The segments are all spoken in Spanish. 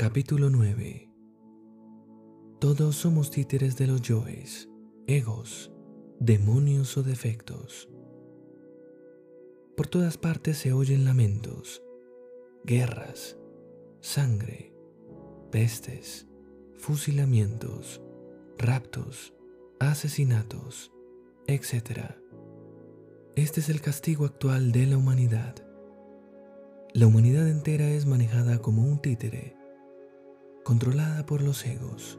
Capítulo 9 Todos somos títeres de los yoes, egos, demonios o defectos. Por todas partes se oyen lamentos, guerras, sangre, pestes, fusilamientos, raptos, asesinatos, etc. Este es el castigo actual de la humanidad. La humanidad entera es manejada como un títere, controlada por los egos.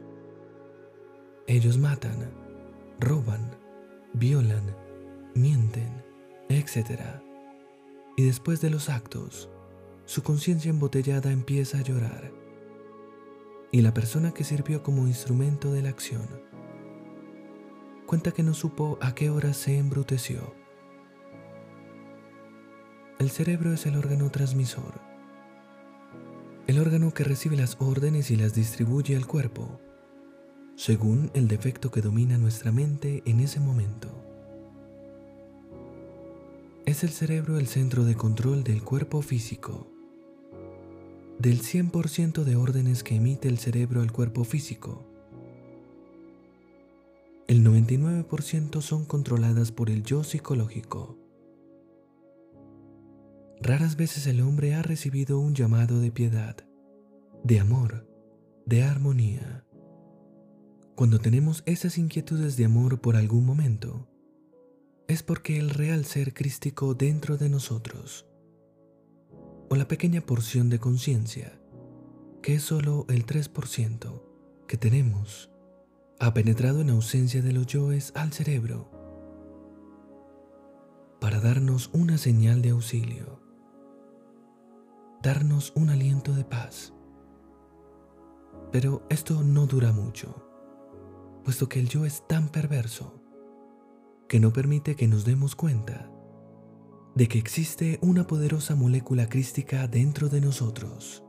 Ellos matan, roban, violan, mienten, etc. Y después de los actos, su conciencia embotellada empieza a llorar. Y la persona que sirvió como instrumento de la acción cuenta que no supo a qué hora se embruteció. El cerebro es el órgano transmisor, el órgano que recibe las órdenes y las distribuye al cuerpo, según el defecto que domina nuestra mente en ese momento. Es el cerebro el centro de control del cuerpo físico. Del 100% de órdenes que emite el cerebro al cuerpo físico, el 99% son controladas por el yo psicológico. Raras veces el hombre ha recibido un llamado de piedad, de amor, de armonía. Cuando tenemos esas inquietudes de amor por algún momento, es porque el real ser crístico dentro de nosotros, o la pequeña porción de conciencia, que es solo el 3% que tenemos, ha penetrado en ausencia de los yoes al cerebro para darnos una señal de auxilio, darnos un aliento de paz. Pero esto no dura mucho, puesto que el yo es tan perverso que no permite que nos demos cuenta de que existe una poderosa molécula crística dentro de nosotros